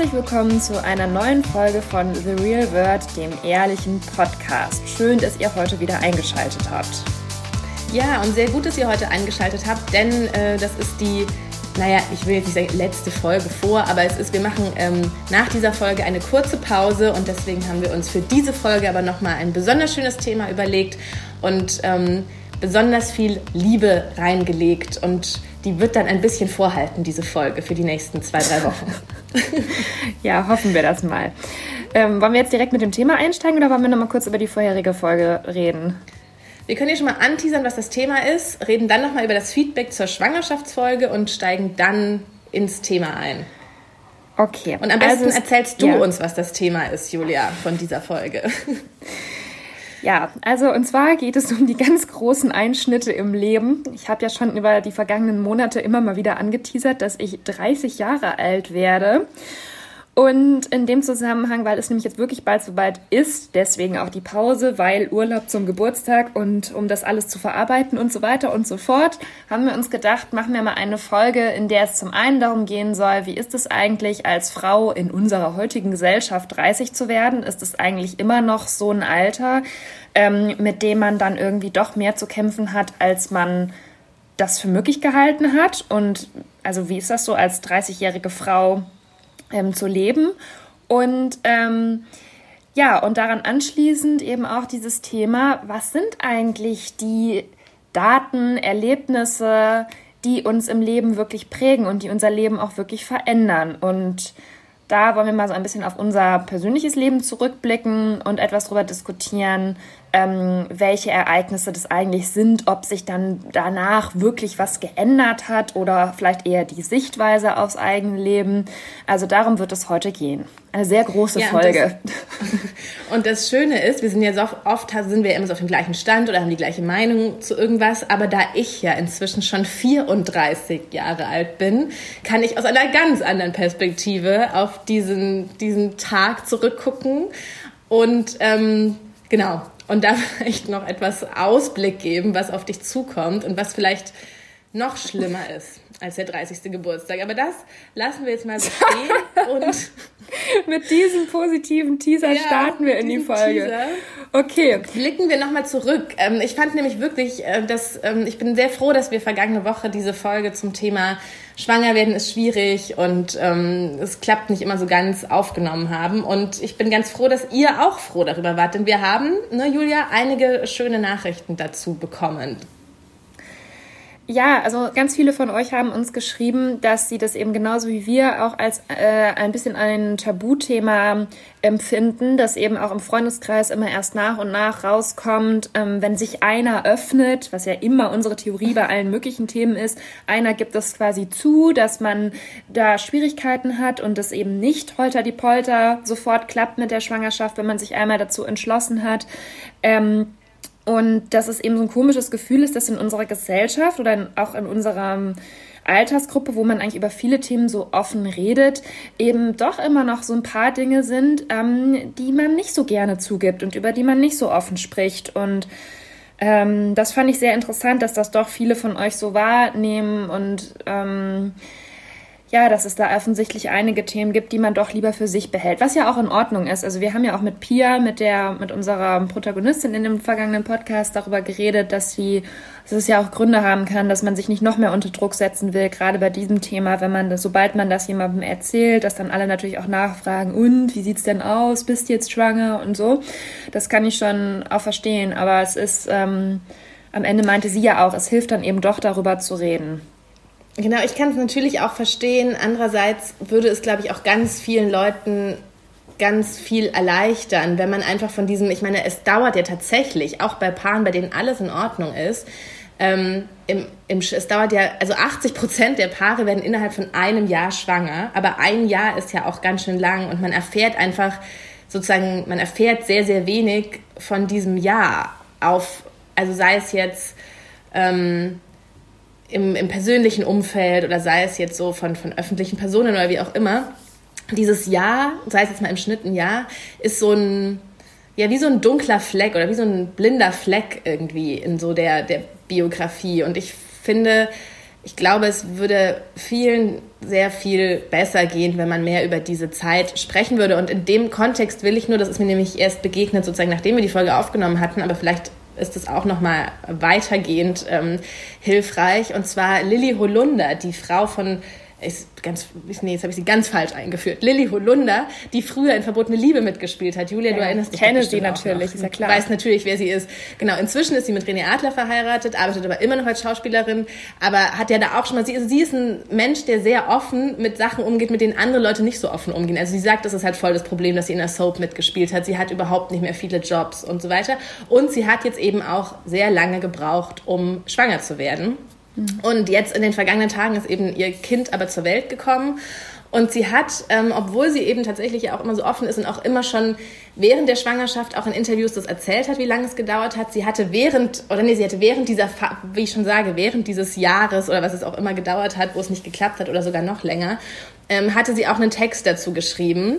Herzlich willkommen zu einer neuen Folge von The Real Word, dem ehrlichen Podcast. Schön, dass ihr heute wieder eingeschaltet habt. Ja, und sehr gut, dass ihr heute eingeschaltet habt, denn äh, das ist die, naja, ich will jetzt nicht letzte Folge vor, aber es ist, wir machen ähm, nach dieser Folge eine kurze Pause und deswegen haben wir uns für diese Folge aber nochmal ein besonders schönes Thema überlegt und ähm, besonders viel Liebe reingelegt und die wird dann ein bisschen vorhalten, diese Folge, für die nächsten zwei, drei Wochen. ja, hoffen wir das mal. Ähm, wollen wir jetzt direkt mit dem Thema einsteigen oder wollen wir noch mal kurz über die vorherige Folge reden? Wir können hier schon mal anteasern, was das Thema ist, reden dann noch mal über das Feedback zur Schwangerschaftsfolge und steigen dann ins Thema ein. Okay. Und am besten also, erzählst du ja. uns, was das Thema ist, Julia, von dieser Folge. Ja, also und zwar geht es um die ganz großen Einschnitte im Leben. Ich habe ja schon über die vergangenen Monate immer mal wieder angeteasert, dass ich 30 Jahre alt werde. Und in dem Zusammenhang, weil es nämlich jetzt wirklich bald so weit ist, deswegen auch die Pause, weil Urlaub zum Geburtstag und um das alles zu verarbeiten und so weiter und so fort, haben wir uns gedacht, machen wir mal eine Folge, in der es zum einen darum gehen soll, wie ist es eigentlich als Frau in unserer heutigen Gesellschaft 30 zu werden? Ist es eigentlich immer noch so ein Alter, ähm, mit dem man dann irgendwie doch mehr zu kämpfen hat, als man das für möglich gehalten hat? Und also wie ist das so als 30-jährige Frau? Ähm, zu leben. Und ähm, ja, und daran anschließend eben auch dieses Thema, was sind eigentlich die Daten, Erlebnisse, die uns im Leben wirklich prägen und die unser Leben auch wirklich verändern. Und da wollen wir mal so ein bisschen auf unser persönliches Leben zurückblicken und etwas darüber diskutieren, ähm, welche Ereignisse das eigentlich sind, ob sich dann danach wirklich was geändert hat oder vielleicht eher die Sichtweise aufs eigene Leben. Also darum wird es heute gehen. Eine sehr große ja, Folge. Und das, und das, Schöne ist, wir sind ja so oft sind wir immer so auf dem gleichen Stand oder haben die gleiche Meinung zu irgendwas, aber da ich ja inzwischen schon 34 Jahre alt bin, kann ich aus einer ganz anderen Perspektive auf diesen, diesen Tag zurückgucken und ähm, genau, und da vielleicht noch etwas Ausblick geben, was auf dich zukommt und was vielleicht noch schlimmer ist als der 30. Geburtstag. Aber das lassen wir jetzt mal bestehen und mit diesem positiven Teaser ja, starten wir in die Folge. Teaser. Okay. Blicken wir nochmal zurück. Ähm, ich fand nämlich wirklich, äh, dass ähm, ich bin sehr froh, dass wir vergangene Woche diese Folge zum Thema Schwanger werden ist schwierig und ähm, es klappt nicht immer so ganz aufgenommen haben. Und ich bin ganz froh, dass ihr auch froh darüber wart, denn wir haben, ne, Julia, einige schöne Nachrichten dazu bekommen. Ja, also ganz viele von euch haben uns geschrieben, dass sie das eben genauso wie wir auch als äh, ein bisschen ein Tabuthema empfinden, das eben auch im Freundeskreis immer erst nach und nach rauskommt, ähm, wenn sich einer öffnet, was ja immer unsere Theorie bei allen möglichen Themen ist, einer gibt es quasi zu, dass man da Schwierigkeiten hat und es eben nicht holter die Polter sofort klappt mit der Schwangerschaft, wenn man sich einmal dazu entschlossen hat. Ähm, und dass es eben so ein komisches Gefühl ist, dass in unserer Gesellschaft oder in, auch in unserer Altersgruppe, wo man eigentlich über viele Themen so offen redet, eben doch immer noch so ein paar Dinge sind, ähm, die man nicht so gerne zugibt und über die man nicht so offen spricht. Und ähm, das fand ich sehr interessant, dass das doch viele von euch so wahrnehmen und ähm, ja, dass es da offensichtlich einige Themen gibt, die man doch lieber für sich behält, was ja auch in Ordnung ist. Also wir haben ja auch mit Pia, mit der, mit unserer Protagonistin in dem vergangenen Podcast darüber geredet, dass sie, dass es ja auch Gründe haben kann, dass man sich nicht noch mehr unter Druck setzen will, gerade bei diesem Thema, wenn man das, sobald man das jemandem erzählt, dass dann alle natürlich auch nachfragen, und wie sieht's denn aus, bist du jetzt schwanger und so. Das kann ich schon auch verstehen, aber es ist, ähm, am Ende meinte sie ja auch, es hilft dann eben doch darüber zu reden. Genau, ich kann es natürlich auch verstehen. Andererseits würde es, glaube ich, auch ganz vielen Leuten ganz viel erleichtern, wenn man einfach von diesem, ich meine, es dauert ja tatsächlich, auch bei Paaren, bei denen alles in Ordnung ist, ähm, im, im, es dauert ja, also 80 Prozent der Paare werden innerhalb von einem Jahr schwanger, aber ein Jahr ist ja auch ganz schön lang und man erfährt einfach sozusagen, man erfährt sehr, sehr wenig von diesem Jahr auf, also sei es jetzt, ähm, im, im persönlichen Umfeld oder sei es jetzt so von, von öffentlichen Personen oder wie auch immer, dieses Jahr, sei es jetzt mal im Schnitt ein Jahr, ist so ein, ja, wie so ein dunkler Fleck oder wie so ein blinder Fleck irgendwie in so der, der Biografie. Und ich finde, ich glaube, es würde vielen sehr viel besser gehen, wenn man mehr über diese Zeit sprechen würde. Und in dem Kontext will ich nur, das ist mir nämlich erst begegnet, sozusagen nachdem wir die Folge aufgenommen hatten, aber vielleicht ist es auch nochmal weitergehend ähm, hilfreich. Und zwar Lilly Holunder, die Frau von ist ganz, nee, jetzt habe ich sie ganz falsch eingeführt. Lilly Holunder, die früher in Verbotene Liebe mitgespielt hat. Julia, ja, du erinnerst dich. Kenne sie natürlich, ist ja klar. Du weißt natürlich, wer sie ist. Genau, inzwischen ist sie mit René Adler verheiratet, arbeitet aber immer noch als Schauspielerin, aber hat ja da auch schon mal, sie, also sie ist ein Mensch, der sehr offen mit Sachen umgeht, mit denen andere Leute nicht so offen umgehen. Also sie sagt, das ist halt voll das Problem, dass sie in der Soap mitgespielt hat. Sie hat überhaupt nicht mehr viele Jobs und so weiter. Und sie hat jetzt eben auch sehr lange gebraucht, um schwanger zu werden. Und jetzt in den vergangenen Tagen ist eben ihr Kind aber zur Welt gekommen. Und sie hat, ähm, obwohl sie eben tatsächlich auch immer so offen ist und auch immer schon während der Schwangerschaft auch in Interviews das erzählt hat, wie lange es gedauert hat, sie hatte während, oder nee, sie hatte während dieser, wie ich schon sage, während dieses Jahres oder was es auch immer gedauert hat, wo es nicht geklappt hat oder sogar noch länger, ähm, hatte sie auch einen Text dazu geschrieben.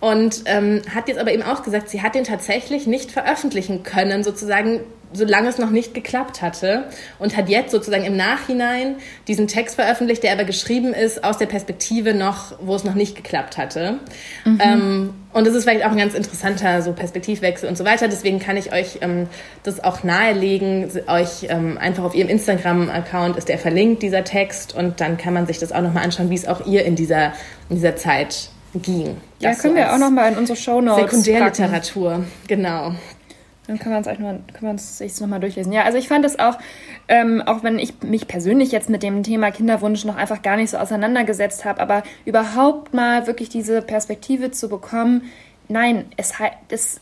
Und ähm, hat jetzt aber eben auch gesagt, sie hat den tatsächlich nicht veröffentlichen können, sozusagen, solange es noch nicht geklappt hatte. Und hat jetzt sozusagen im Nachhinein diesen Text veröffentlicht, der aber geschrieben ist aus der Perspektive noch, wo es noch nicht geklappt hatte. Mhm. Ähm, und das ist vielleicht auch ein ganz interessanter so Perspektivwechsel und so weiter. Deswegen kann ich euch ähm, das auch nahelegen. Euch ähm, einfach auf ihrem Instagram-Account ist der verlinkt, dieser Text. Und dann kann man sich das auch nochmal anschauen, wie es auch ihr in dieser, in dieser Zeit ging. Ja, können so wir auch nochmal in unsere Shownotes Sekundärliteratur, packen. genau. Dann können wir uns, noch, können wir uns sich nochmal durchlesen. Ja, also ich fand es auch, ähm, auch wenn ich mich persönlich jetzt mit dem Thema Kinderwunsch noch einfach gar nicht so auseinandergesetzt habe, aber überhaupt mal wirklich diese Perspektive zu bekommen, nein, es, es,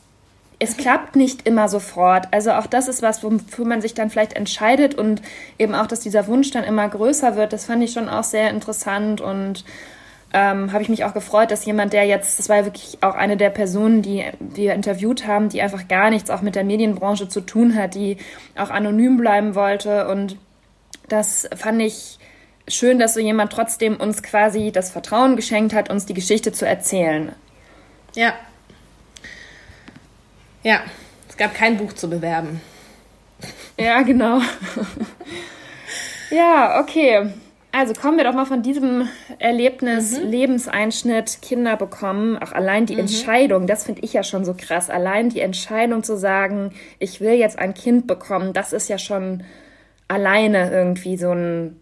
es klappt nicht immer sofort. Also auch das ist was, wofür man sich dann vielleicht entscheidet und eben auch, dass dieser Wunsch dann immer größer wird. Das fand ich schon auch sehr interessant und ähm, habe ich mich auch gefreut, dass jemand, der jetzt, das war ja wirklich auch eine der Personen, die wir interviewt haben, die einfach gar nichts auch mit der Medienbranche zu tun hat, die auch anonym bleiben wollte. Und das fand ich schön, dass so jemand trotzdem uns quasi das Vertrauen geschenkt hat, uns die Geschichte zu erzählen. Ja. Ja, es gab kein Buch zu bewerben. Ja, genau. ja, okay. Also kommen wir doch mal von diesem Erlebnis, mhm. Lebenseinschnitt, Kinder bekommen. Auch allein die mhm. Entscheidung, das finde ich ja schon so krass. Allein die Entscheidung zu sagen, ich will jetzt ein Kind bekommen, das ist ja schon alleine irgendwie so ein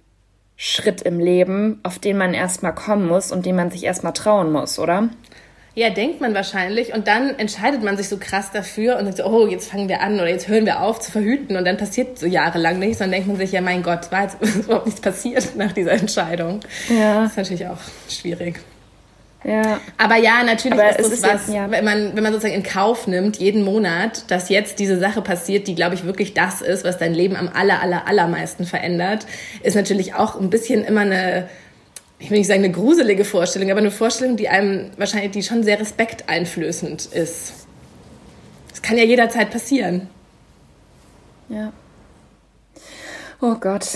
Schritt im Leben, auf den man erstmal kommen muss und den man sich erstmal trauen muss, oder? Ja, denkt man wahrscheinlich. Und dann entscheidet man sich so krass dafür und sagt so, oh, jetzt fangen wir an oder jetzt hören wir auf zu verhüten. Und dann passiert so jahrelang nichts. Und dann denkt man sich, ja, mein Gott, war jetzt überhaupt nichts passiert nach dieser Entscheidung. Ja. Das ist natürlich auch schwierig. Ja. Aber ja, natürlich Aber ist das was, jetzt, ja. wenn, man, wenn man sozusagen in Kauf nimmt, jeden Monat, dass jetzt diese Sache passiert, die, glaube ich, wirklich das ist, was dein Leben am aller, aller, allermeisten verändert, ist natürlich auch ein bisschen immer eine ich will nicht sagen eine gruselige Vorstellung, aber eine Vorstellung, die einem wahrscheinlich, die schon sehr respekteinflößend ist. Das kann ja jederzeit passieren. Ja. Oh Gott.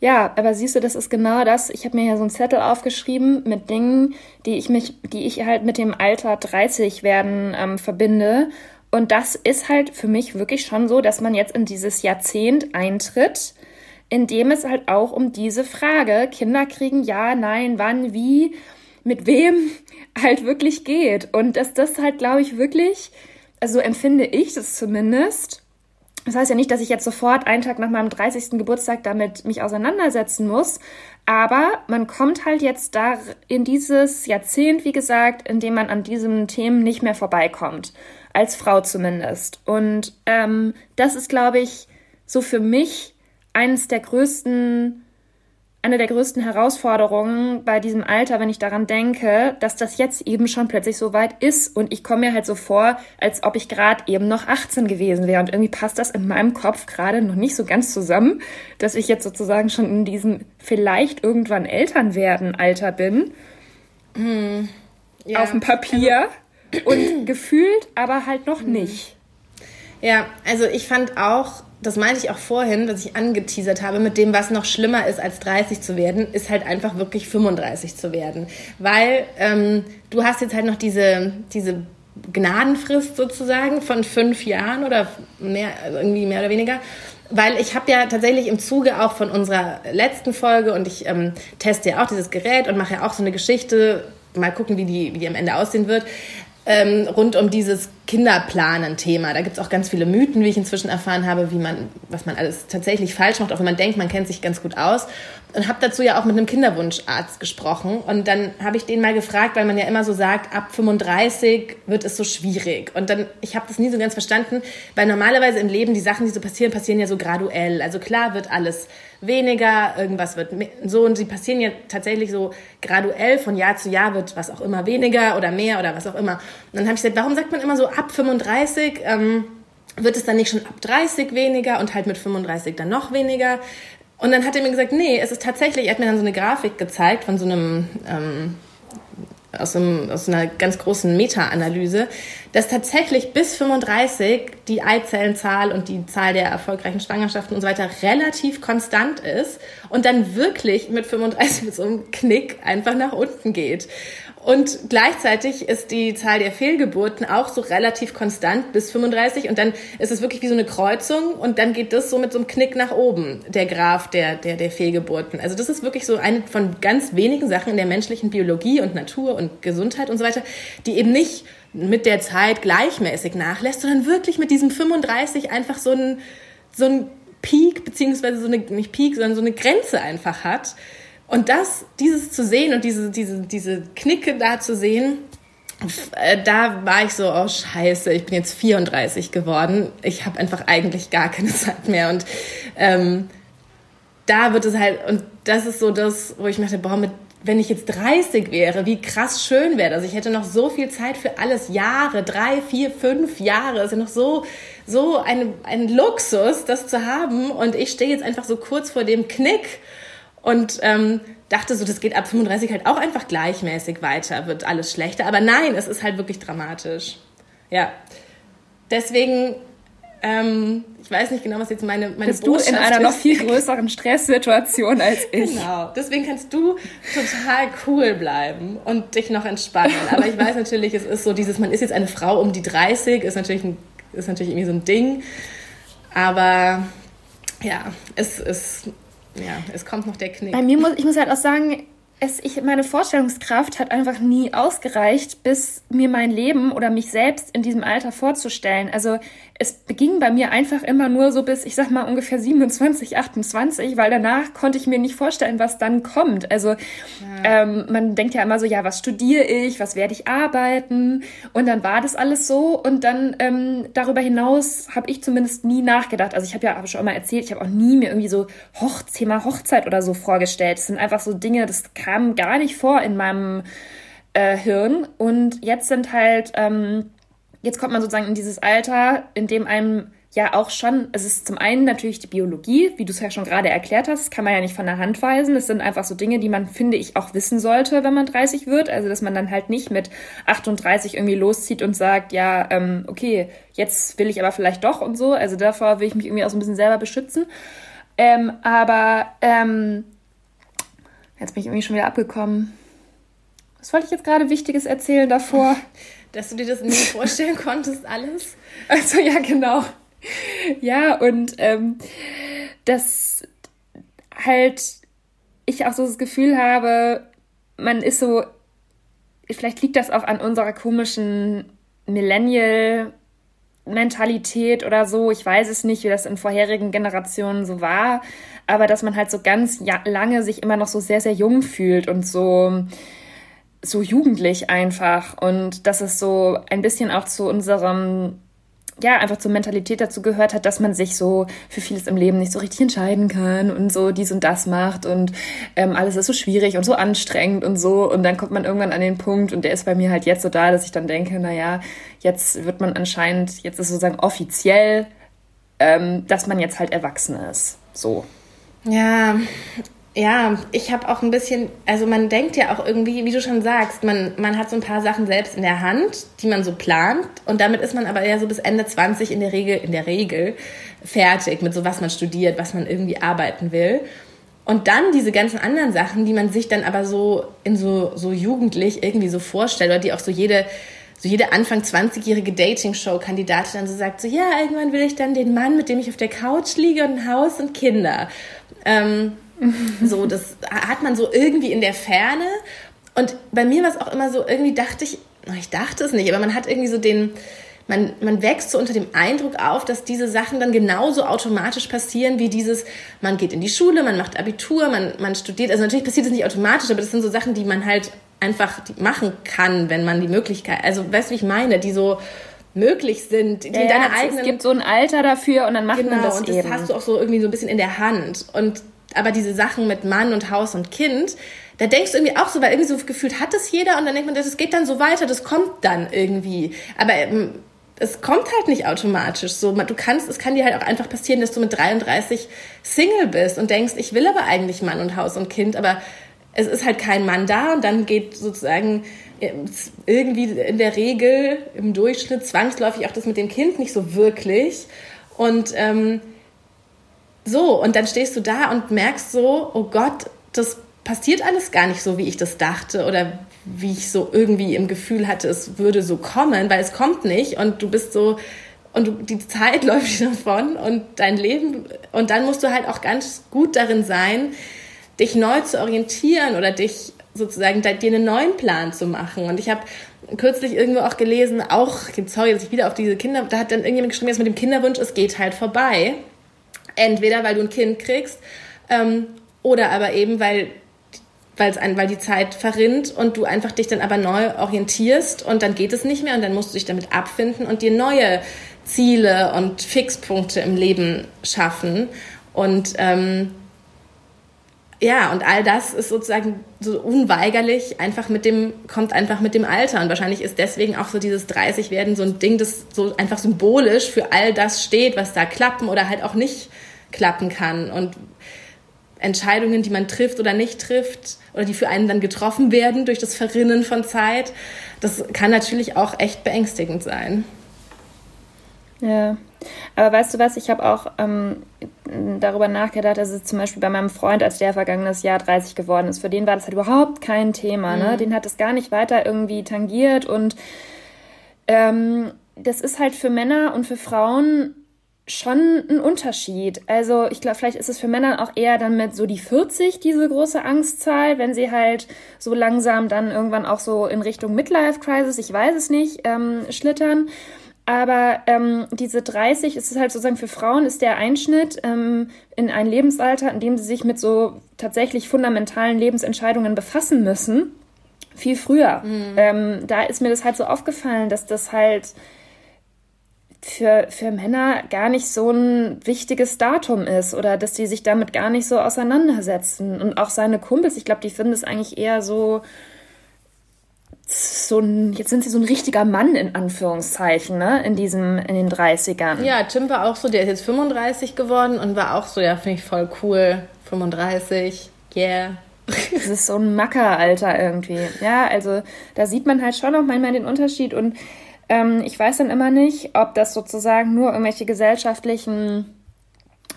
Ja, aber siehst du, das ist genau das. Ich habe mir hier so einen Zettel aufgeschrieben mit Dingen, die ich mich, die ich halt mit dem Alter 30 werden ähm, verbinde. Und das ist halt für mich wirklich schon so, dass man jetzt in dieses Jahrzehnt eintritt, in dem es halt auch um diese Frage, Kinder kriegen, ja, nein, wann, wie, mit wem halt wirklich geht. Und dass das halt, glaube ich, wirklich, also empfinde ich das zumindest. Das heißt ja nicht, dass ich jetzt sofort einen Tag nach meinem 30. Geburtstag damit mich auseinandersetzen muss, aber man kommt halt jetzt da in dieses Jahrzehnt, wie gesagt, in dem man an diesen Themen nicht mehr vorbeikommt. Als Frau zumindest. Und ähm, das ist, glaube ich, so für mich eines der größten, eine der größten Herausforderungen bei diesem Alter, wenn ich daran denke, dass das jetzt eben schon plötzlich so weit ist und ich komme mir halt so vor, als ob ich gerade eben noch 18 gewesen wäre und irgendwie passt das in meinem Kopf gerade noch nicht so ganz zusammen, dass ich jetzt sozusagen schon in diesem vielleicht irgendwann Eltern werden Alter bin. Hm. Ja. Auf dem Papier also und gefühlt aber halt noch hm. nicht. Ja, also ich fand auch das meinte ich auch vorhin, was ich angeteasert habe, mit dem, was noch schlimmer ist, als 30 zu werden, ist halt einfach wirklich 35 zu werden. Weil ähm, du hast jetzt halt noch diese, diese Gnadenfrist sozusagen von fünf Jahren oder mehr, also irgendwie mehr oder weniger. weil ich habe ja tatsächlich im Zuge auch von unserer letzten Folge und ich ähm, teste ja auch dieses Gerät und mache ja auch so eine Geschichte, mal gucken, wie die, wie die am Ende aussehen wird, ähm, rund um dieses Kinderplanen-Thema. Da gibt es auch ganz viele Mythen, wie ich inzwischen erfahren habe, wie man, was man alles tatsächlich falsch macht, auch wenn man denkt, man kennt sich ganz gut aus. Und habe dazu ja auch mit einem Kinderwunscharzt gesprochen. Und dann habe ich den mal gefragt, weil man ja immer so sagt, ab 35 wird es so schwierig. Und dann, ich habe das nie so ganz verstanden, weil normalerweise im Leben die Sachen, die so passieren, passieren ja so graduell. Also klar wird alles weniger, irgendwas wird so und sie passieren ja tatsächlich so graduell von Jahr zu Jahr wird was auch immer weniger oder mehr oder was auch immer. Und dann habe ich gesagt, warum sagt man immer so ab 35? Ähm, wird es dann nicht schon ab 30 weniger und halt mit 35 dann noch weniger? Und dann hat er mir gesagt, nee, es ist tatsächlich, er hat mir dann so eine Grafik gezeigt von so einem, ähm, aus, einem, aus einer ganz großen Meta-Analyse, dass tatsächlich bis 35 die Eizellenzahl und die Zahl der erfolgreichen Schwangerschaften und so weiter relativ konstant ist und dann wirklich mit 35 mit so einem Knick einfach nach unten geht. Und gleichzeitig ist die Zahl der Fehlgeburten auch so relativ konstant bis 35 und dann ist es wirklich wie so eine Kreuzung und dann geht das so mit so einem Knick nach oben, der Graph der, der, der Fehlgeburten. Also das ist wirklich so eine von ganz wenigen Sachen in der menschlichen Biologie und Natur und Gesundheit und so weiter, die eben nicht mit der Zeit gleichmäßig nachlässt, sondern wirklich mit diesem 35 einfach so ein, so ein Peak, beziehungsweise so eine, nicht Peak, sondern so eine Grenze einfach hat und das, dieses zu sehen und diese, diese, diese Knicke da zu sehen, äh, da war ich so, oh scheiße, ich bin jetzt 34 geworden. Ich habe einfach eigentlich gar keine Zeit mehr. Und ähm, da wird es halt, und das ist so das, wo ich dachte, boah, mit, wenn ich jetzt 30 wäre, wie krass schön wäre das. Ich hätte noch so viel Zeit für alles. Jahre, drei, vier, fünf Jahre. Das ist ja noch so, so ein, ein Luxus, das zu haben. Und ich stehe jetzt einfach so kurz vor dem Knick und ähm, dachte so, das geht ab 35 halt auch einfach gleichmäßig weiter, wird alles schlechter. Aber nein, es ist halt wirklich dramatisch. Ja. Deswegen, ähm, ich weiß nicht genau, was jetzt meine, meine Bist Botschaft du in einer ist. noch viel größeren Stresssituation als ich. Genau. Deswegen kannst du total cool bleiben und dich noch entspannen. Aber ich weiß natürlich, es ist so dieses, man ist jetzt eine Frau um die 30, ist natürlich, ein, ist natürlich irgendwie so ein Ding. Aber ja, es ist ja, es kommt noch der Knick. Bei mir muss ich muss halt auch sagen, es, ich, meine Vorstellungskraft hat einfach nie ausgereicht, bis mir mein Leben oder mich selbst in diesem Alter vorzustellen. Also es beging bei mir einfach immer nur so bis, ich sag mal, ungefähr 27, 28, weil danach konnte ich mir nicht vorstellen, was dann kommt. Also ja. ähm, man denkt ja immer so, ja, was studiere ich, was werde ich arbeiten? Und dann war das alles so. Und dann ähm, darüber hinaus habe ich zumindest nie nachgedacht. Also ich habe ja hab schon immer erzählt, ich habe auch nie mir irgendwie so Hoch Thema Hochzeit oder so vorgestellt. Das sind einfach so Dinge, das kam gar nicht vor in meinem äh, Hirn. Und jetzt sind halt... Ähm, jetzt kommt man sozusagen in dieses Alter, in dem einem ja auch schon, es ist zum einen natürlich die Biologie, wie du es ja schon gerade erklärt hast, kann man ja nicht von der Hand weisen. Das sind einfach so Dinge, die man, finde ich, auch wissen sollte, wenn man 30 wird. Also, dass man dann halt nicht mit 38 irgendwie loszieht und sagt, ja, ähm, okay, jetzt will ich aber vielleicht doch und so. Also davor will ich mich irgendwie auch so ein bisschen selber beschützen. Ähm, aber ähm, jetzt bin ich irgendwie schon wieder abgekommen. Was wollte ich jetzt gerade Wichtiges erzählen davor? Dass du dir das nicht vorstellen konntest, alles? Also ja, genau. Ja, und ähm, dass halt ich auch so das Gefühl habe, man ist so, vielleicht liegt das auch an unserer komischen Millennial Mentalität oder so. Ich weiß es nicht, wie das in vorherigen Generationen so war, aber dass man halt so ganz lange sich immer noch so sehr, sehr jung fühlt und so so jugendlich einfach und dass es so ein bisschen auch zu unserem ja, einfach zur Mentalität dazu gehört hat, dass man sich so für vieles im Leben nicht so richtig entscheiden kann und so dies und das macht und ähm, alles ist so schwierig und so anstrengend und so. Und dann kommt man irgendwann an den Punkt und der ist bei mir halt jetzt so da, dass ich dann denke, naja, jetzt wird man anscheinend, jetzt ist sozusagen offiziell, ähm, dass man jetzt halt erwachsen ist. So. Ja, ja, ich habe auch ein bisschen, also man denkt ja auch irgendwie, wie du schon sagst, man, man hat so ein paar Sachen selbst in der Hand, die man so plant und damit ist man aber ja so bis Ende 20 in der Regel, in der Regel fertig mit so was man studiert, was man irgendwie arbeiten will. Und dann diese ganzen anderen Sachen, die man sich dann aber so in so, so jugendlich irgendwie so vorstellt oder die auch so jede so jede Anfang 20-jährige Dating-Show-Kandidatin dann so sagt, so ja, irgendwann will ich dann den Mann, mit dem ich auf der Couch liege und ein Haus und Kinder. Ähm, so, das hat man so irgendwie in der Ferne. Und bei mir war es auch immer so, irgendwie dachte ich, ich dachte es nicht, aber man hat irgendwie so den, man, man wächst so unter dem Eindruck auf, dass diese Sachen dann genauso automatisch passieren wie dieses, man geht in die Schule, man macht Abitur, man, man studiert. Also natürlich passiert es nicht automatisch, aber das sind so Sachen, die man halt einfach machen kann, wenn man die Möglichkeit, also weißt du, wie ich meine, die so möglich sind, die ja, deine ja, eigenen. Es gibt so ein Alter dafür und dann macht genau, man das und das hast du auch so irgendwie so ein bisschen in der Hand. Und aber diese Sachen mit Mann und Haus und Kind, da denkst du irgendwie auch so, weil irgendwie so gefühlt hat es jeder und dann denkt man, das geht dann so weiter, das kommt dann irgendwie. Aber ähm, es kommt halt nicht automatisch so. Du kannst, es kann dir halt auch einfach passieren, dass du mit 33 Single bist und denkst, ich will aber eigentlich Mann und Haus und Kind, aber es ist halt kein Mann da und dann geht sozusagen äh, irgendwie in der Regel im Durchschnitt zwangsläufig auch das mit dem Kind nicht so wirklich. Und ähm, so, und dann stehst du da und merkst so, oh Gott, das passiert alles gar nicht so, wie ich das dachte oder wie ich so irgendwie im Gefühl hatte, es würde so kommen, weil es kommt nicht und du bist so und du, die Zeit läuft dir davon und dein Leben und dann musst du halt auch ganz gut darin sein, dich neu zu orientieren oder dich sozusagen dir einen neuen Plan zu machen. Und ich habe kürzlich irgendwo auch gelesen, auch, sorry, dass ich wieder auf diese Kinder, da hat dann irgendjemand geschrieben, jetzt mit dem Kinderwunsch, es geht halt vorbei. Entweder weil du ein Kind kriegst ähm, oder aber eben weil weil's ein, weil die Zeit verrinnt und du einfach dich dann aber neu orientierst und dann geht es nicht mehr und dann musst du dich damit abfinden und dir neue Ziele und Fixpunkte im Leben schaffen. Und ähm, ja, und all das ist sozusagen so unweigerlich einfach mit dem, kommt einfach mit dem Alter. Und wahrscheinlich ist deswegen auch so dieses 30 werden so ein Ding, das so einfach symbolisch für all das steht, was da klappen oder halt auch nicht klappen kann. Und Entscheidungen, die man trifft oder nicht trifft oder die für einen dann getroffen werden durch das Verrinnen von Zeit, das kann natürlich auch echt beängstigend sein. Ja, aber weißt du was, ich habe auch ähm, darüber nachgedacht, dass es zum Beispiel bei meinem Freund, als der vergangenes Jahr 30 geworden ist, für den war das halt überhaupt kein Thema. Ne? Mhm. Ne? Den hat es gar nicht weiter irgendwie tangiert und ähm, das ist halt für Männer und für Frauen schon ein Unterschied. Also ich glaube, vielleicht ist es für Männer auch eher dann mit so die 40 diese große Angstzahl, wenn sie halt so langsam dann irgendwann auch so in Richtung Midlife Crisis, ich weiß es nicht, ähm, schlittern. Aber ähm, diese 30 ist es halt sozusagen für Frauen ist der Einschnitt ähm, in ein Lebensalter, in dem sie sich mit so tatsächlich fundamentalen Lebensentscheidungen befassen müssen. Viel früher. Mhm. Ähm, da ist mir das halt so aufgefallen, dass das halt für, für Männer gar nicht so ein wichtiges Datum ist oder dass die sich damit gar nicht so auseinandersetzen. Und auch seine Kumpels, ich glaube, die finden es eigentlich eher so, so ein, jetzt sind sie so ein richtiger Mann in Anführungszeichen, ne, in diesem, in den 30ern. Ja, Tim war auch so, der ist jetzt 35 geworden und war auch so, ja, finde ich voll cool, 35, yeah. Das ist so ein Mackeralter irgendwie. Ja, also da sieht man halt schon auch manchmal den Unterschied und ähm, ich weiß dann immer nicht, ob das sozusagen nur irgendwelche gesellschaftlichen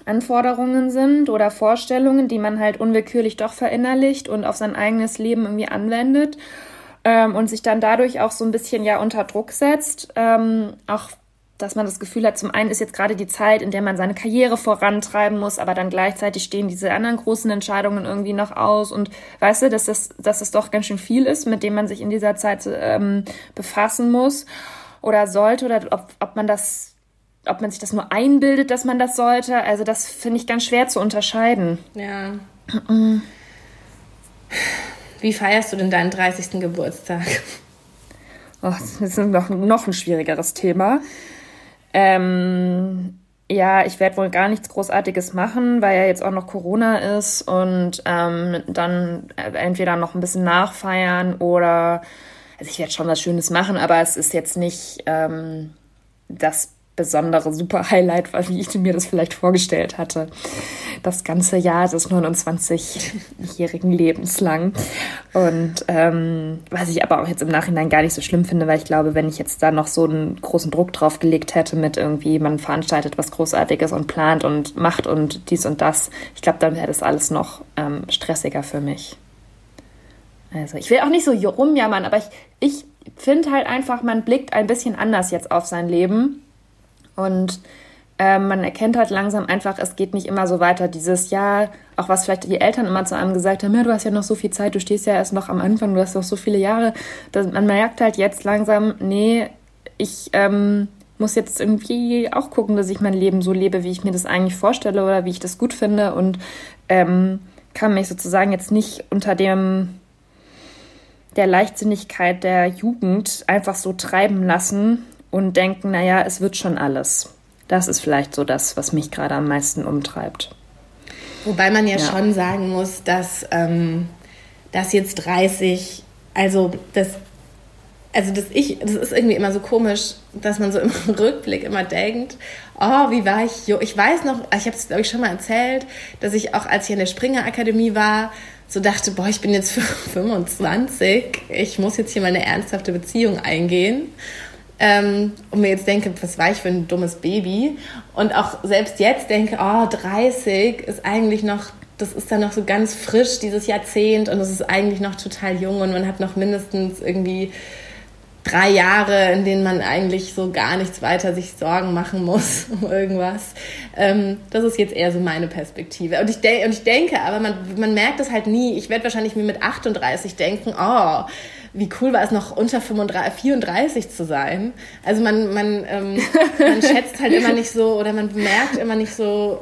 Anforderungen sind oder Vorstellungen, die man halt unwillkürlich doch verinnerlicht und auf sein eigenes Leben irgendwie anwendet ähm, und sich dann dadurch auch so ein bisschen ja unter Druck setzt. Ähm, auch dass man das Gefühl hat, zum einen ist jetzt gerade die Zeit, in der man seine Karriere vorantreiben muss, aber dann gleichzeitig stehen diese anderen großen Entscheidungen irgendwie noch aus und weißt du, dass das, dass das doch ganz schön viel ist, mit dem man sich in dieser Zeit ähm, befassen muss oder sollte oder ob, ob man das, ob man sich das nur einbildet, dass man das sollte. Also das finde ich ganz schwer zu unterscheiden. Ja. Wie feierst du denn deinen 30. Geburtstag? Oh, das ist noch, noch ein schwierigeres Thema. Ähm, ja, ich werde wohl gar nichts Großartiges machen, weil ja jetzt auch noch Corona ist und ähm, dann entweder noch ein bisschen nachfeiern oder, also ich werde schon was Schönes machen, aber es ist jetzt nicht ähm, das besondere super Highlight war, wie ich mir das vielleicht vorgestellt hatte. Das ganze Jahr des 29-jährigen Lebens lang. Und ähm, was ich aber auch jetzt im Nachhinein gar nicht so schlimm finde, weil ich glaube, wenn ich jetzt da noch so einen großen Druck drauf gelegt hätte mit irgendwie, man veranstaltet was Großartiges und plant und macht und dies und das, ich glaube, dann wäre das alles noch ähm, stressiger für mich. Also ich will auch nicht so rumjammern, aber ich, ich finde halt einfach, man blickt ein bisschen anders jetzt auf sein Leben und äh, man erkennt halt langsam einfach, es geht nicht immer so weiter. Dieses Jahr, auch was vielleicht die Eltern immer zu einem gesagt haben, ja, du hast ja noch so viel Zeit, du stehst ja erst noch am Anfang, du hast noch so viele Jahre. Das, man merkt halt jetzt langsam, nee, ich ähm, muss jetzt irgendwie auch gucken, dass ich mein Leben so lebe, wie ich mir das eigentlich vorstelle oder wie ich das gut finde und ähm, kann mich sozusagen jetzt nicht unter dem der Leichtsinnigkeit der Jugend einfach so treiben lassen und denken, naja, es wird schon alles. Das ist vielleicht so das, was mich gerade am meisten umtreibt. Wobei man ja, ja. schon sagen muss, dass ähm, das jetzt 30, also das, also das ich, das ist irgendwie immer so komisch, dass man so im Rückblick immer denkt, oh, wie war ich, ich weiß noch, ich habe es glaube ich schon mal erzählt, dass ich auch als ich in der Springer Akademie war, so dachte, boah, ich bin jetzt 25, ich muss jetzt hier mal eine ernsthafte Beziehung eingehen. Ähm, und mir jetzt denke, was war ich für ein dummes Baby? Und auch selbst jetzt denke, oh, 30 ist eigentlich noch, das ist dann noch so ganz frisch, dieses Jahrzehnt, und es ist eigentlich noch total jung und man hat noch mindestens irgendwie drei Jahre, in denen man eigentlich so gar nichts weiter sich Sorgen machen muss um irgendwas. Ähm, das ist jetzt eher so meine Perspektive. Und ich, de und ich denke, aber man, man merkt das halt nie. Ich werde wahrscheinlich mir mit 38 denken, oh, wie cool war es noch unter 35, 34 zu sein. Also man, man, ähm, man schätzt halt immer nicht so oder man merkt immer nicht so,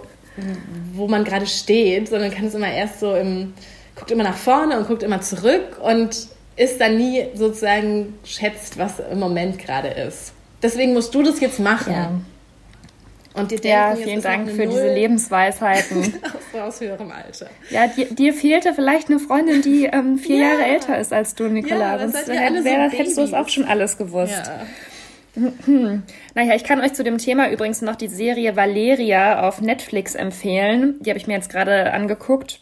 wo man gerade steht, sondern kann es immer erst so im, guckt immer nach vorne und guckt immer zurück und ist dann nie sozusagen schätzt, was im Moment gerade ist. Deswegen musst du das jetzt machen. Ja. Und dir denken, ja, vielen Dank für diese Lebensweisheiten. aus, aus höherem Alter. Ja, dir, dir, fehlte vielleicht eine Freundin, die ähm, vier ja. Jahre älter ist als du, Nicola. Ja, Sonst hätt, so hättest du es auch schon alles gewusst. Ja. Hm. Naja, ich kann euch zu dem Thema übrigens noch die Serie Valeria auf Netflix empfehlen. Die habe ich mir jetzt gerade angeguckt.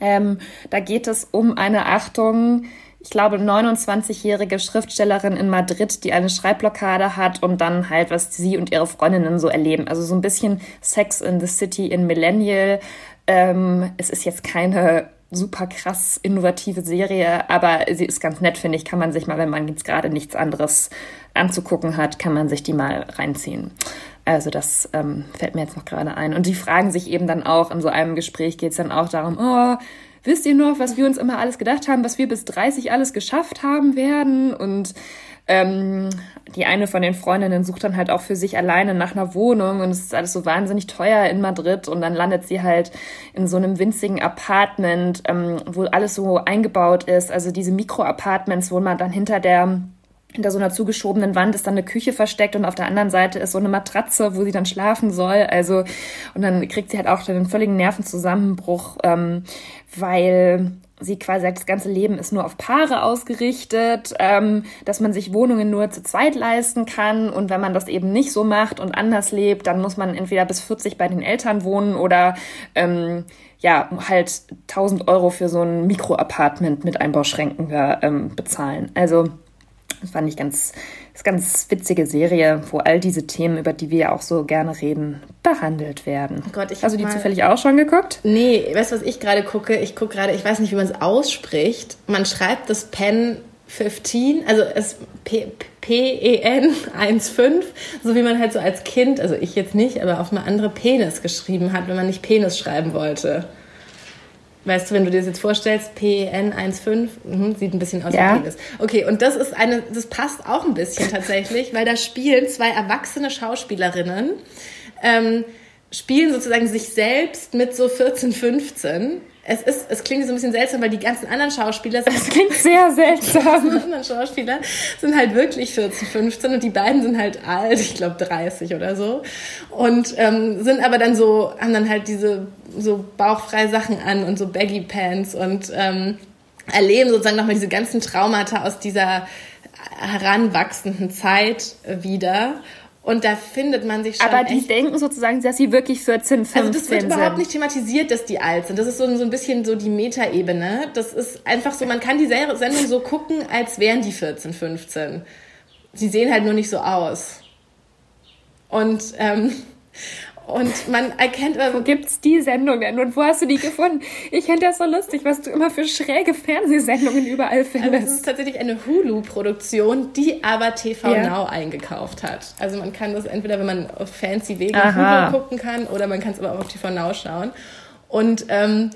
Ähm, da geht es um eine Achtung ich glaube, 29-jährige Schriftstellerin in Madrid, die eine Schreibblockade hat und dann halt, was sie und ihre Freundinnen so erleben. Also so ein bisschen Sex in the City in Millennial. Ähm, es ist jetzt keine super krass innovative Serie, aber sie ist ganz nett, finde ich. Kann man sich mal, wenn man jetzt gerade nichts anderes anzugucken hat, kann man sich die mal reinziehen. Also das ähm, fällt mir jetzt noch gerade ein. Und die fragen sich eben dann auch, in so einem Gespräch geht es dann auch darum, oh, wisst ihr noch, was wir uns immer alles gedacht haben, was wir bis 30 alles geschafft haben werden? Und ähm, die eine von den Freundinnen sucht dann halt auch für sich alleine nach einer Wohnung und es ist alles so wahnsinnig teuer in Madrid und dann landet sie halt in so einem winzigen Apartment, ähm, wo alles so eingebaut ist, also diese Mikro-Apartments, wo man dann hinter der hinter so einer zugeschobenen Wand ist dann eine Küche versteckt und auf der anderen Seite ist so eine Matratze, wo sie dann schlafen soll. Also, und dann kriegt sie halt auch einen völligen Nervenzusammenbruch, ähm, weil sie quasi sagt, das ganze Leben ist nur auf Paare ausgerichtet, ähm, dass man sich Wohnungen nur zu zweit leisten kann und wenn man das eben nicht so macht und anders lebt, dann muss man entweder bis 40 bei den Eltern wohnen oder ähm, ja halt 1000 Euro für so ein Mikroapartment mit Einbauschränken ähm, bezahlen. Also das fand ich ganz, ist ganz witzige Serie, wo all diese Themen, über die wir ja auch so gerne reden, behandelt werden. Oh Gott, ich Hast du die zufällig auch schon geguckt? Nee, weißt du, was ich gerade gucke? Ich gucke gerade, ich weiß nicht, wie man es ausspricht. Man schreibt das Pen 15, also es P-E-N 1,5, so wie man halt so als Kind, also ich jetzt nicht, aber auf eine andere Penis geschrieben hat, wenn man nicht Penis schreiben wollte. Weißt du, wenn du dir das jetzt vorstellst, PN 1.5, mh, sieht ein bisschen aus ja. wie Penis. Okay, und das ist eine, das passt auch ein bisschen tatsächlich, weil da spielen zwei erwachsene Schauspielerinnen, ähm, spielen sozusagen sich selbst mit so 14, 15 es ist, es klingt so ein bisschen seltsam, weil die ganzen anderen Schauspieler sind. Es klingt sehr seltsam. Die anderen Schauspieler sind halt wirklich 14, 15 und die beiden sind halt alt, ich glaube 30 oder so. Und ähm, sind aber dann so, haben dann halt diese so bauchfreie Sachen an und so Baggy Pants und ähm, erleben sozusagen nochmal diese ganzen Traumata aus dieser heranwachsenden Zeit wieder und da findet man sich schon. Aber die denken sozusagen, dass sie wirklich 14, 15 Also das wird sind. überhaupt nicht thematisiert, dass die alt sind. Das ist so, so ein bisschen so die Metaebene. Das ist einfach so, man kann die Sendung so gucken, als wären die 14, 15. Sie sehen halt nur nicht so aus. Und, ähm, Und man erkennt. Wo gibt's die Sendung denn und wo hast du die gefunden? Ich finde das so lustig, was du immer für schräge Fernsehsendungen überall findest. Also es ist tatsächlich eine Hulu-Produktion, die aber TV ja. Now eingekauft hat. Also man kann das entweder, wenn man auf fancy Wege Hulu gucken kann, oder man kann es aber auch auf TV Now schauen. Und ähm,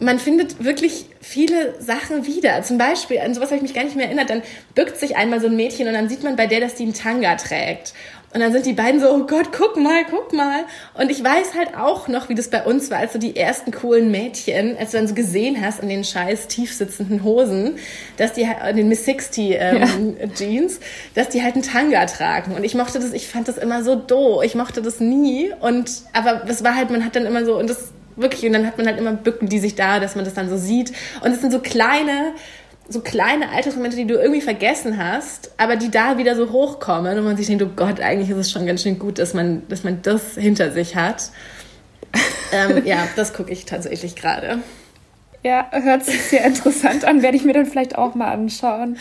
man findet wirklich viele Sachen wieder. Zum Beispiel, an sowas habe ich mich gar nicht mehr erinnert, dann bückt sich einmal so ein Mädchen und dann sieht man bei der, dass die einen Tanga trägt. Und dann sind die beiden so, oh Gott, guck mal, guck mal. Und ich weiß halt auch noch, wie das bei uns war, als du die ersten coolen Mädchen, als du dann so gesehen hast in den scheiß tiefsitzenden Hosen, dass die halt, in den Miss 60 ähm, ja. Jeans, dass die halt einen Tanga tragen. Und ich mochte das, ich fand das immer so doof. Ich mochte das nie. Und, aber es war halt, man hat dann immer so, und das wirklich, und dann hat man halt immer Bücken, die sich da, dass man das dann so sieht. Und es sind so kleine, so kleine Alltagsmomente, die du irgendwie vergessen hast, aber die da wieder so hochkommen und man sich denkt, oh Gott, eigentlich ist es schon ganz schön gut, dass man, dass man das hinter sich hat. ähm, ja, das gucke ich tatsächlich gerade. Ja, hört sich sehr interessant an, werde ich mir dann vielleicht auch mal anschauen.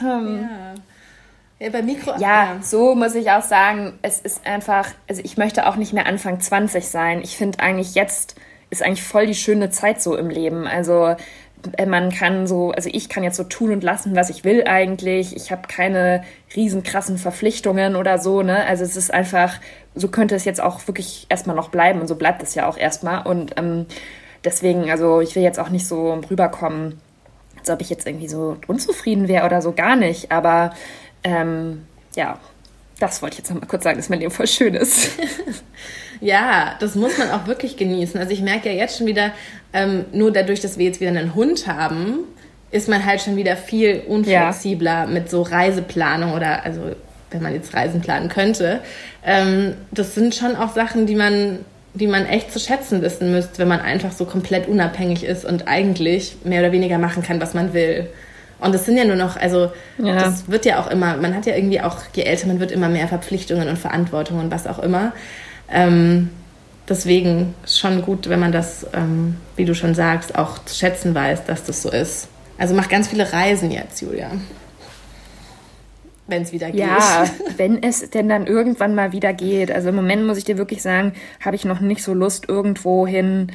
Ähm, ja. Ja, bei Mikro. Ja, so muss ich auch sagen, es ist einfach, also ich möchte auch nicht mehr Anfang 20 sein. Ich finde eigentlich jetzt ist eigentlich voll die schöne Zeit so im Leben. Also man kann so, also ich kann jetzt so tun und lassen, was ich will eigentlich. Ich habe keine riesen krassen Verpflichtungen oder so, ne? Also es ist einfach, so könnte es jetzt auch wirklich erstmal noch bleiben und so bleibt es ja auch erstmal. Und ähm, deswegen, also ich will jetzt auch nicht so rüberkommen, als ob ich jetzt irgendwie so unzufrieden wäre oder so, gar nicht. Aber ähm, ja, das wollte ich jetzt noch mal kurz sagen, dass mein Leben voll schön ist. ja, das muss man auch wirklich genießen. Also ich merke ja jetzt schon wieder, ähm, nur dadurch, dass wir jetzt wieder einen Hund haben, ist man halt schon wieder viel unflexibler ja. mit so Reiseplanung oder also wenn man jetzt Reisen planen könnte. Ähm, das sind schon auch Sachen, die man, die man echt zu schätzen wissen müsste, wenn man einfach so komplett unabhängig ist und eigentlich mehr oder weniger machen kann, was man will. Und das sind ja nur noch, also ja. das wird ja auch immer, man hat ja irgendwie auch, je älter man wird, immer mehr Verpflichtungen und Verantwortung und was auch immer. Ähm, deswegen ist schon gut, wenn man das, ähm, wie du schon sagst, auch zu schätzen weiß, dass das so ist. Also mach ganz viele Reisen jetzt, Julia. Wenn es wieder geht. Ja, wenn es denn dann irgendwann mal wieder geht. Also im Moment muss ich dir wirklich sagen, habe ich noch nicht so Lust, irgendwo hin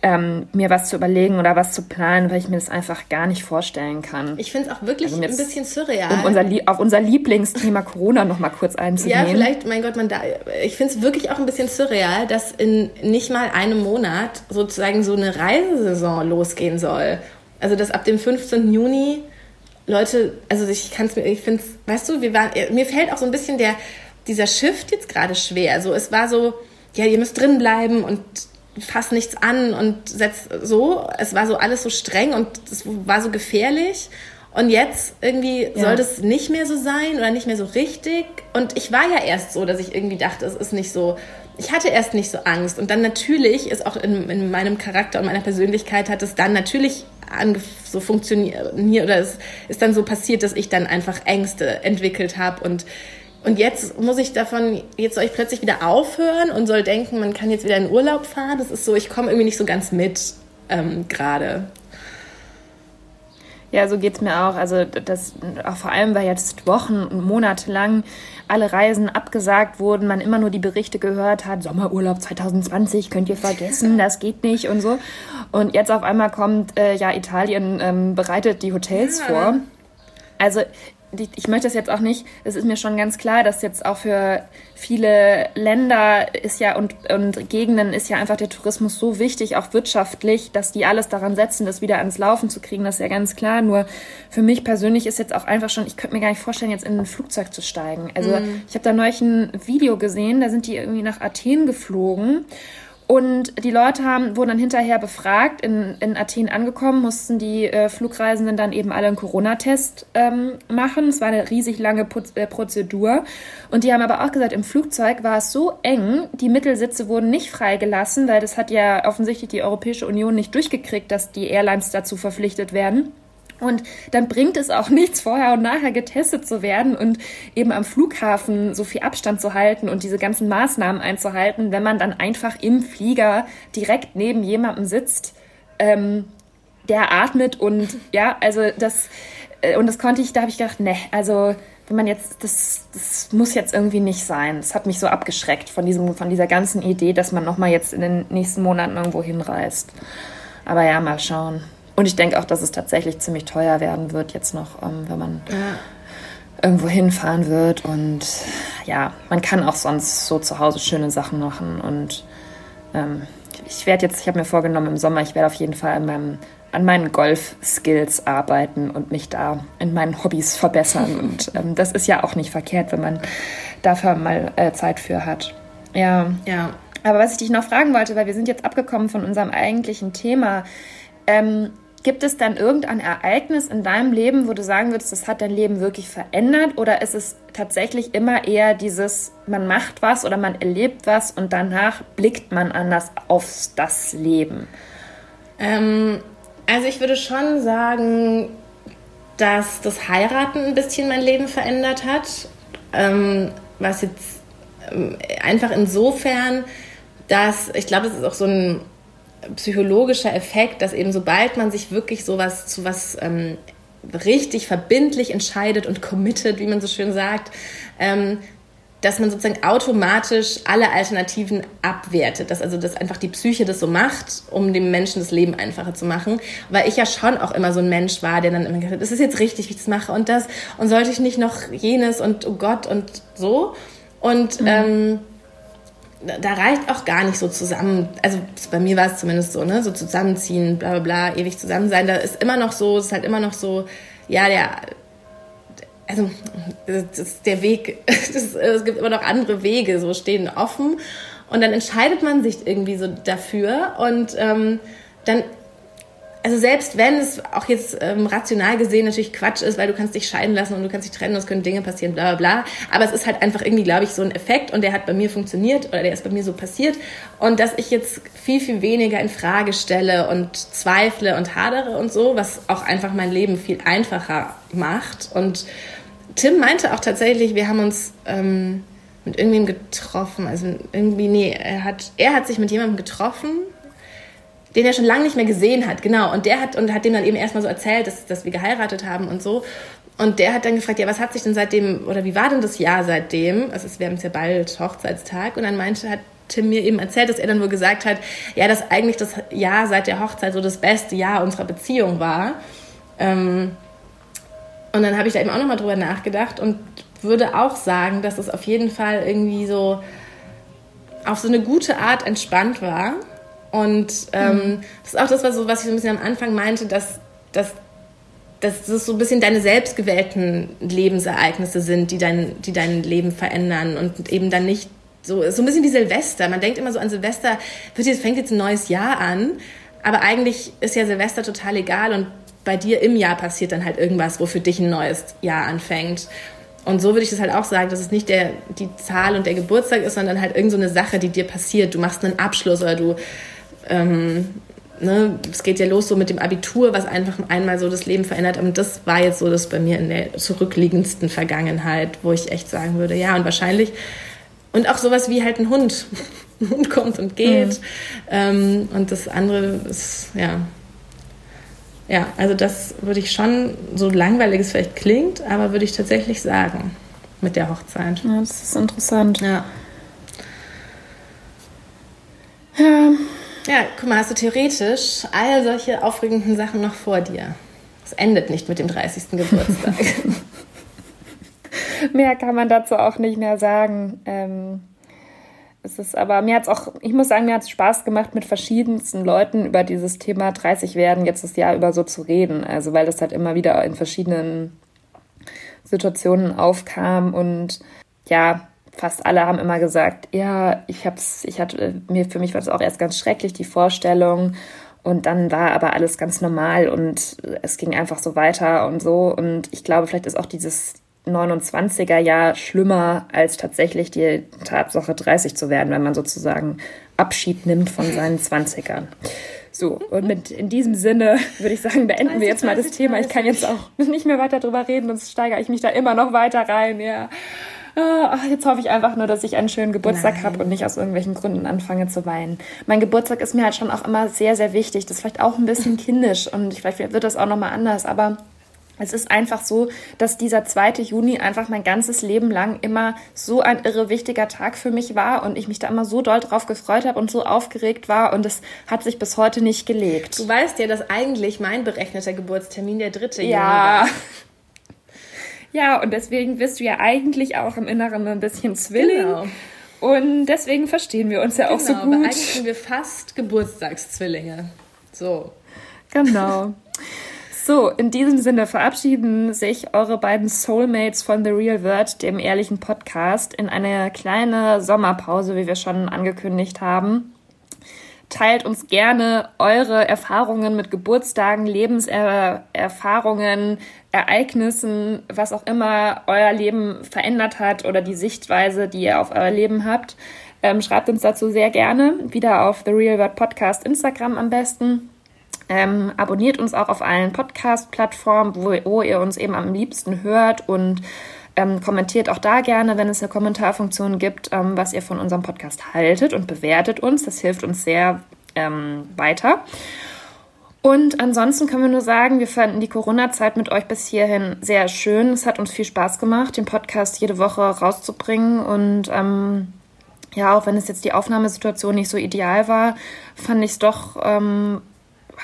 ähm, mir was zu überlegen oder was zu planen, weil ich mir das einfach gar nicht vorstellen kann. Ich finde es auch wirklich also ein bisschen surreal. Um unser, auf unser Lieblingsthema Corona noch mal kurz einzugehen. Ja, vielleicht, mein Gott, man da, ich finde es wirklich auch ein bisschen surreal, dass in nicht mal einem Monat sozusagen so eine Reisesaison losgehen soll. Also, dass ab dem 15. Juni Leute, also ich kann es mir, ich finde es, weißt du, wir waren, mir fällt auch so ein bisschen der, dieser Shift jetzt gerade schwer. Also es war so, ja, ihr müsst drin bleiben und fass nichts an und setz so. Es war so alles so streng und es war so gefährlich. Und jetzt irgendwie ja. soll das nicht mehr so sein oder nicht mehr so richtig. Und ich war ja erst so, dass ich irgendwie dachte, es ist nicht so. Ich hatte erst nicht so Angst. Und dann natürlich ist auch in, in meinem Charakter und meiner Persönlichkeit hat es dann natürlich so funktioniert oder es ist dann so passiert, dass ich dann einfach Ängste entwickelt habe und und jetzt muss ich davon, jetzt soll ich plötzlich wieder aufhören und soll denken, man kann jetzt wieder in Urlaub fahren. Das ist so, ich komme irgendwie nicht so ganz mit ähm, gerade. Ja, so geht es mir auch. Also das auch vor allem, weil jetzt Wochen und Monate lang alle Reisen abgesagt wurden, man immer nur die Berichte gehört hat, Sommerurlaub 2020 könnt ihr vergessen, das geht nicht und so. Und jetzt auf einmal kommt, äh, ja, Italien ähm, bereitet die Hotels ja. vor. Also ich möchte das jetzt auch nicht, es ist mir schon ganz klar, dass jetzt auch für viele Länder ist ja und, und Gegenden ist ja einfach der Tourismus so wichtig, auch wirtschaftlich, dass die alles daran setzen, das wieder ans Laufen zu kriegen, das ist ja ganz klar. Nur für mich persönlich ist jetzt auch einfach schon, ich könnte mir gar nicht vorstellen, jetzt in ein Flugzeug zu steigen. Also mhm. ich habe da neulich ein Video gesehen, da sind die irgendwie nach Athen geflogen und die Leute haben, wurden dann hinterher befragt, in, in Athen angekommen, mussten die äh, Flugreisenden dann eben alle einen Corona-Test ähm, machen. Es war eine riesig lange Puz äh, Prozedur. Und die haben aber auch gesagt, im Flugzeug war es so eng, die Mittelsitze wurden nicht freigelassen, weil das hat ja offensichtlich die Europäische Union nicht durchgekriegt, dass die Airlines dazu verpflichtet werden. Und dann bringt es auch nichts, vorher und nachher getestet zu werden und eben am Flughafen so viel Abstand zu halten und diese ganzen Maßnahmen einzuhalten, wenn man dann einfach im Flieger direkt neben jemandem sitzt, ähm, der atmet und ja, also das äh, und das konnte ich, da habe ich gedacht, ne, also wenn man jetzt, das, das muss jetzt irgendwie nicht sein. Das hat mich so abgeschreckt von diesem, von dieser ganzen Idee, dass man nochmal jetzt in den nächsten Monaten irgendwo hinreist. Aber ja, mal schauen. Und ich denke auch, dass es tatsächlich ziemlich teuer werden wird jetzt noch, ähm, wenn man ja. irgendwo hinfahren wird. Und ja, man kann auch sonst so zu Hause schöne Sachen machen. Und ähm, ich werde jetzt, ich habe mir vorgenommen, im Sommer, ich werde auf jeden Fall an meinem an meinen Golf-Skills arbeiten und mich da in meinen Hobbys verbessern. Und ähm, das ist ja auch nicht verkehrt, wenn man dafür mal äh, Zeit für hat. Ja. Ja. Aber was ich dich noch fragen wollte, weil wir sind jetzt abgekommen von unserem eigentlichen Thema. Ähm, gibt es dann irgendein Ereignis in deinem Leben, wo du sagen würdest, das hat dein Leben wirklich verändert? Oder ist es tatsächlich immer eher dieses, man macht was oder man erlebt was und danach blickt man anders auf das Leben? Ähm, also ich würde schon sagen, dass das Heiraten ein bisschen mein Leben verändert hat. Ähm, was jetzt ähm, einfach insofern, dass ich glaube, das ist auch so ein psychologischer Effekt, dass eben sobald man sich wirklich sowas zu was ähm, richtig verbindlich entscheidet und committed, wie man so schön sagt, ähm, dass man sozusagen automatisch alle Alternativen abwertet, dass also dass einfach die Psyche das so macht, um dem Menschen das Leben einfacher zu machen, weil ich ja schon auch immer so ein Mensch war, der dann immer gesagt hat, es ist jetzt richtig, wie ich das mache und das. Und sollte ich nicht noch jenes und oh Gott und so? Und mhm. ähm, da reicht auch gar nicht so zusammen, also bei mir war es zumindest so, ne, so zusammenziehen, bla bla bla, ewig zusammen sein, da ist immer noch so, es ist halt immer noch so, ja, der also das der Weg, das, es gibt immer noch andere Wege, so stehen offen. Und dann entscheidet man sich irgendwie so dafür und ähm, dann also selbst wenn es auch jetzt ähm, rational gesehen natürlich Quatsch ist, weil du kannst dich scheiden lassen und du kannst dich trennen, es können Dinge passieren, bla bla bla. Aber es ist halt einfach irgendwie, glaube ich, so ein Effekt und der hat bei mir funktioniert oder der ist bei mir so passiert. Und dass ich jetzt viel, viel weniger in Frage stelle und zweifle und hadere und so, was auch einfach mein Leben viel einfacher macht. Und Tim meinte auch tatsächlich, wir haben uns ähm, mit irgendwem getroffen. Also irgendwie, nee, er hat, er hat sich mit jemandem getroffen, den er schon lange nicht mehr gesehen hat, genau. Und der hat und hat dem dann eben erstmal so erzählt, dass, dass wir geheiratet haben und so. Und der hat dann gefragt, ja, was hat sich denn seitdem, oder wie war denn das Jahr seitdem? Also wir haben jetzt ja bald Hochzeitstag. Und dann meinte, hat Tim mir eben erzählt, dass er dann wohl gesagt hat, ja, dass eigentlich das Jahr seit der Hochzeit so das beste Jahr unserer Beziehung war. Ähm, und dann habe ich da eben auch nochmal drüber nachgedacht und würde auch sagen, dass es auf jeden Fall irgendwie so auf so eine gute Art entspannt war. Und ähm, mhm. das ist auch das, was, so, was ich so ein bisschen am Anfang meinte, dass, dass, dass das so ein bisschen deine selbstgewählten Lebensereignisse sind, die dein, die dein Leben verändern und eben dann nicht so, so ein bisschen wie Silvester. Man denkt immer so an Silvester, wird jetzt, fängt jetzt ein neues Jahr an, aber eigentlich ist ja Silvester total egal und bei dir im Jahr passiert dann halt irgendwas, wo für dich ein neues Jahr anfängt. Und so würde ich das halt auch sagen, dass es nicht der, die Zahl und der Geburtstag ist, sondern halt irgendeine so Sache, die dir passiert. Du machst einen Abschluss oder du, ähm, ne, es geht ja los so mit dem Abitur, was einfach einmal so das Leben verändert. Und das war jetzt so das bei mir in der zurückliegendsten Vergangenheit, wo ich echt sagen würde, ja, und wahrscheinlich, und auch sowas wie halt ein Hund. Ein Hund kommt und geht. Mhm. Ähm, und das andere ist, ja, ja, also das würde ich schon, so langweilig es vielleicht klingt, aber würde ich tatsächlich sagen mit der Hochzeit. Ja, das ist interessant. Ja. Ja. Ja, guck mal, hast du theoretisch all solche aufregenden Sachen noch vor dir. Es endet nicht mit dem 30. Geburtstag. mehr kann man dazu auch nicht mehr sagen. Ähm, es ist aber, mir hat es auch, ich muss sagen, mir hat es Spaß gemacht, mit verschiedensten Leuten über dieses Thema 30 werden jetzt das Jahr über so zu reden. Also, weil das halt immer wieder in verschiedenen Situationen aufkam und ja, fast alle haben immer gesagt, ja, ich hab's, ich hatte, mir, für mich war das auch erst ganz schrecklich, die Vorstellung. Und dann war aber alles ganz normal und es ging einfach so weiter und so. Und ich glaube, vielleicht ist auch dieses 29er Jahr schlimmer als tatsächlich die Tatsache 30 zu werden, wenn man sozusagen Abschied nimmt von seinen 20ern. So, und mit in diesem Sinne würde ich sagen, beenden 30, wir jetzt mal das 30, Thema. Ich kann jetzt auch nicht mehr weiter drüber reden, sonst steigere ich mich da immer noch weiter rein. Ja. Ah, jetzt hoffe ich einfach nur, dass ich einen schönen Geburtstag habe und nicht aus irgendwelchen Gründen anfange zu weinen. Mein Geburtstag ist mir halt schon auch immer sehr, sehr wichtig. Das ist vielleicht auch ein bisschen kindisch und vielleicht wird das auch nochmal anders, aber es ist einfach so, dass dieser 2. Juni einfach mein ganzes Leben lang immer so ein irre wichtiger Tag für mich war und ich mich da immer so doll drauf gefreut habe und so aufgeregt war und es hat sich bis heute nicht gelegt. Du weißt ja, dass eigentlich mein berechneter Geburtstermin der 3. Juni ja. war. Ja, und deswegen bist du ja eigentlich auch im Inneren ein bisschen Zwilling. Genau. Und deswegen verstehen wir uns ja genau, auch so gut. Aber eigentlich sind wir fast Geburtstagszwillinge. So. Genau. So, in diesem Sinne verabschieden sich eure beiden Soulmates von The Real Word, dem ehrlichen Podcast, in eine kleine Sommerpause, wie wir schon angekündigt haben. Teilt uns gerne eure Erfahrungen mit Geburtstagen, Lebenserfahrungen, Ereignissen, was auch immer euer Leben verändert hat oder die Sichtweise, die ihr auf euer Leben habt. Ähm, schreibt uns dazu sehr gerne. Wieder auf The Real Word Podcast Instagram am besten. Ähm, abonniert uns auch auf allen Podcast-Plattformen, wo, wo, ihr uns eben am liebsten hört und ähm, kommentiert auch da gerne, wenn es eine Kommentarfunktion gibt, ähm, was ihr von unserem Podcast haltet und bewertet uns. Das hilft uns sehr ähm, weiter. Und ansonsten können wir nur sagen, wir fanden die Corona-Zeit mit euch bis hierhin sehr schön. Es hat uns viel Spaß gemacht, den Podcast jede Woche rauszubringen. Und ähm, ja, auch wenn es jetzt die Aufnahmesituation nicht so ideal war, fand ich es doch ähm,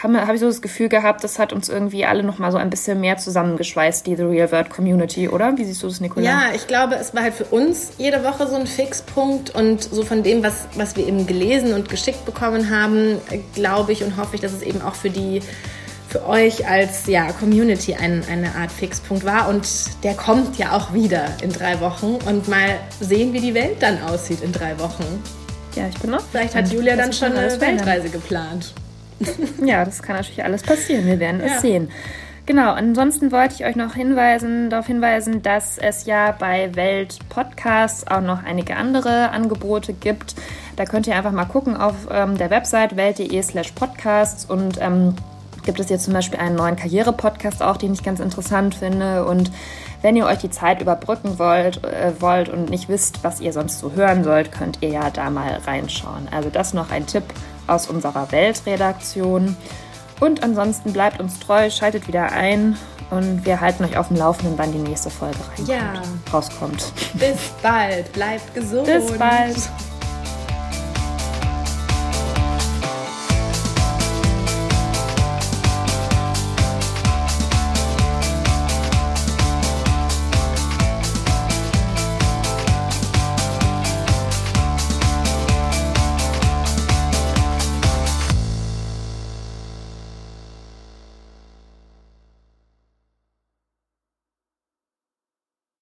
habe hab ich so das Gefühl gehabt, das hat uns irgendwie alle noch mal so ein bisschen mehr zusammengeschweißt, die The Real World Community, oder? Wie siehst du das, Nicola? Ja, ich glaube, es war halt für uns jede Woche so ein Fixpunkt und so von dem, was, was wir eben gelesen und geschickt bekommen haben, glaube ich und hoffe ich, dass es eben auch für die für euch als ja, Community ein, eine Art Fixpunkt war und der kommt ja auch wieder in drei Wochen und mal sehen, wie die Welt dann aussieht in drei Wochen. Ja, ich bin noch. Vielleicht hat Julia dann schon eine Weltreise geplant. ja, das kann natürlich alles passieren. Wir werden ja. es sehen. Genau, ansonsten wollte ich euch noch hinweisen, darauf hinweisen, dass es ja bei Welt Podcasts auch noch einige andere Angebote gibt. Da könnt ihr einfach mal gucken auf ähm, der Website welt.de slash podcasts und ähm, gibt es jetzt zum Beispiel einen neuen Karriere-Podcast auch, den ich ganz interessant finde. Und wenn ihr euch die Zeit überbrücken wollt, äh, wollt und nicht wisst, was ihr sonst so hören sollt, könnt ihr ja da mal reinschauen. Also das noch ein Tipp aus unserer Weltredaktion. Und ansonsten bleibt uns treu, schaltet wieder ein und wir halten euch auf dem Laufenden, wann die nächste Folge reinkommt, ja. rauskommt. Bis bald, bleibt gesund. Bis bald.